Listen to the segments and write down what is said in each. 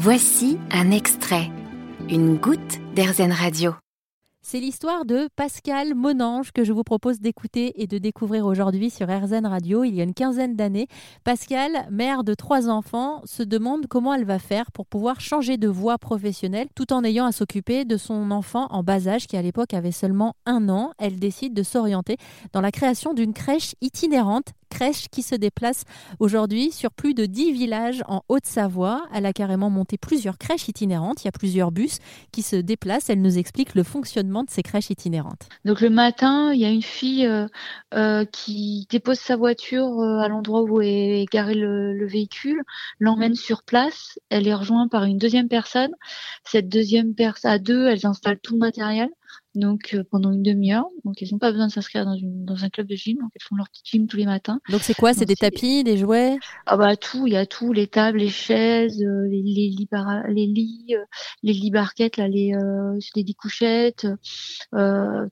Voici un extrait, une goutte d'Airzen Radio. C'est l'histoire de Pascal Monange que je vous propose d'écouter et de découvrir aujourd'hui sur RZN Radio. Il y a une quinzaine d'années, Pascal, mère de trois enfants, se demande comment elle va faire pour pouvoir changer de voie professionnelle tout en ayant à s'occuper de son enfant en bas âge qui à l'époque avait seulement un an. Elle décide de s'orienter dans la création d'une crèche itinérante crèche qui se déplace aujourd'hui sur plus de 10 villages en Haute-Savoie. Elle a carrément monté plusieurs crèches itinérantes. Il y a plusieurs bus qui se déplacent. Elle nous explique le fonctionnement de ces crèches itinérantes. Donc le matin, il y a une fille euh, euh, qui dépose sa voiture euh, à l'endroit où est garé le, véhicule, l'emmène sur place. Elle est rejointe par une deuxième personne. Cette deuxième personne, à deux, elles installent tout le matériel donc euh, pendant une demi-heure. Donc elles n'ont pas besoin de s'inscrire dans, une, dans un club de gym, donc elles font leur petit gym tous les matins. Donc c'est quoi? C'est des tapis, des jouets? Ah bah tout, il y a tout, les tables, les chaises, euh, les, les lits, les lits, euh, les lits barquettes, là, les, euh, les lits couchettes,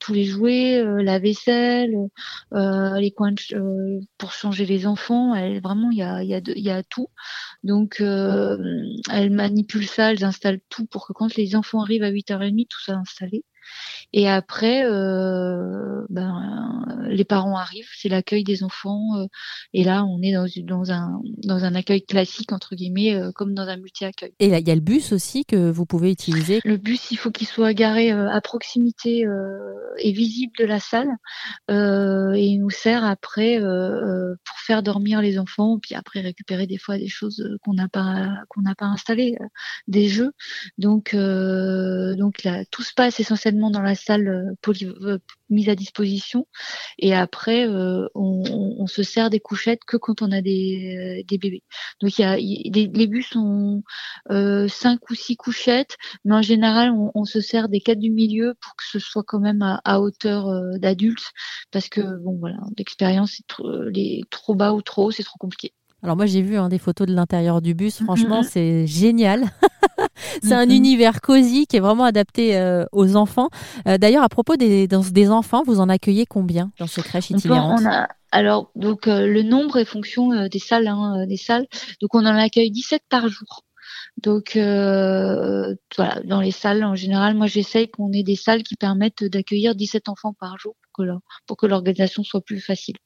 tous les jouets, la vaisselle, les coins pour changer les enfants. Elle, vraiment, il y a, il y, a il y a tout. Donc elle manipule ça, elle installe tout pour que quand les enfants arrivent à 8h30, tout soit installé. Et après, euh, ben, les parents arrivent, c'est l'accueil des enfants. Euh, et là, on est dans, dans, un, dans un accueil classique, entre guillemets, euh, comme dans un multi-accueil. Et là, il y a le bus aussi que vous pouvez utiliser? Le bus, il faut qu'il soit garé à proximité et visible de la salle. et il nous sert après pour faire dormir les enfants, puis après récupérer des fois des choses qu'on n'a pas qu'on n'a pas installées, des jeux. Donc, donc là, tout se passe essentiellement dans la salle euh, euh, mise à disposition. Et après, euh, on, se sert des couchettes que quand on a des, bébés. Donc il y a les, bus ont cinq ou six couchettes, mais en général, on, se sert des quatre du milieu pour que ce soit quand même à, hauteur d'adultes, parce que bon voilà, trop, les, trop bas ou trop haut, c'est trop compliqué. Alors moi j'ai vu hein, des photos de l'intérieur du bus, franchement c'est génial. c'est un univers cosy qui est vraiment adapté euh, aux enfants. Euh, d'ailleurs à propos des, des enfants, vous en accueillez combien dans ces crèches itinérantes Alors donc euh, le nombre est fonction des salles, hein, des salles. Donc on en accueille 17 par jour. Donc voilà, dans les salles en général, moi j'essaye qu'on ait des salles qui permettent d'accueillir 17 enfants par jour pour que l'organisation soit plus facile.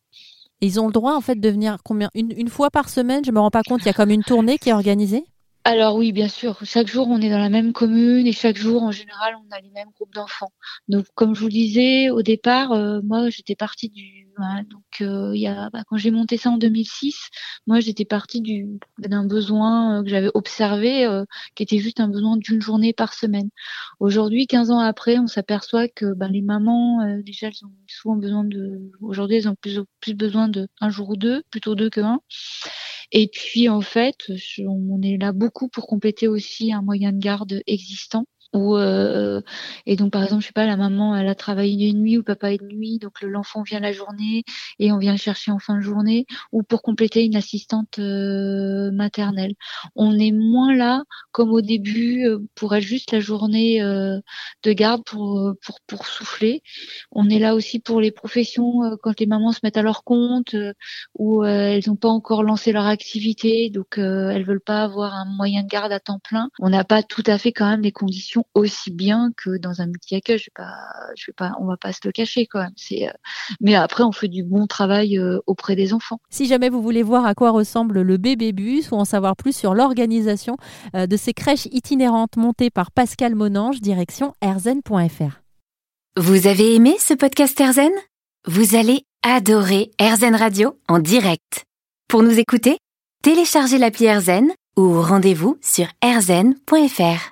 Ils ont le droit en fait de venir combien? Une, une fois par semaine Je me rends pas compte. Il y a comme une tournée qui est organisée? Alors oui, bien sûr. Chaque jour, on est dans la même commune et chaque jour, en général, on a les mêmes groupes d'enfants. Donc, comme je vous le disais au départ, euh, moi, j'étais partie du. Donc, euh, y a, bah, quand j'ai monté ça en 2006, moi, j'étais partie du d'un besoin euh, que j'avais observé, qui était juste un besoin d'une journée par semaine. Aujourd'hui, 15 ans après, on s'aperçoit que bah, les mamans, déjà, elles ont souvent besoin de. Aujourd'hui, elles ont plus plus besoin de un jour ou deux, plutôt deux que un. Et puis en fait, on est là beaucoup pour compléter aussi un moyen de garde existant. Ou euh, et donc par exemple je sais pas la maman elle a travaillé une nuit ou papa une nuit donc l'enfant vient la journée et on vient le chercher en fin de journée ou pour compléter une assistante euh, maternelle. On est moins là comme au début euh, pour être juste la journée de garde pour pour pour souffler. On est là aussi pour les professions quand les mamans se mettent à leur compte ou elles n'ont pas encore lancé leur activité donc elles veulent pas avoir un moyen de garde à temps plein. On n'a pas tout à fait quand même les conditions aussi bien que dans un multi-accueil. Je vais pas, je vais pas, on va pas se le cacher quand même. C'est, euh, mais après, on fait du bon travail euh, auprès des enfants. Si jamais vous voulez voir à quoi ressemble le bébé bus ou en savoir plus sur l'organisation euh, de ces crèches itinérantes montées par Pascal Monange, direction erzen.fr. Vous avez aimé ce podcast Erzen? Vous allez adorer Erzen Radio en direct. Pour nous écouter, téléchargez l'appli Erzen ou rendez-vous sur erzen.fr.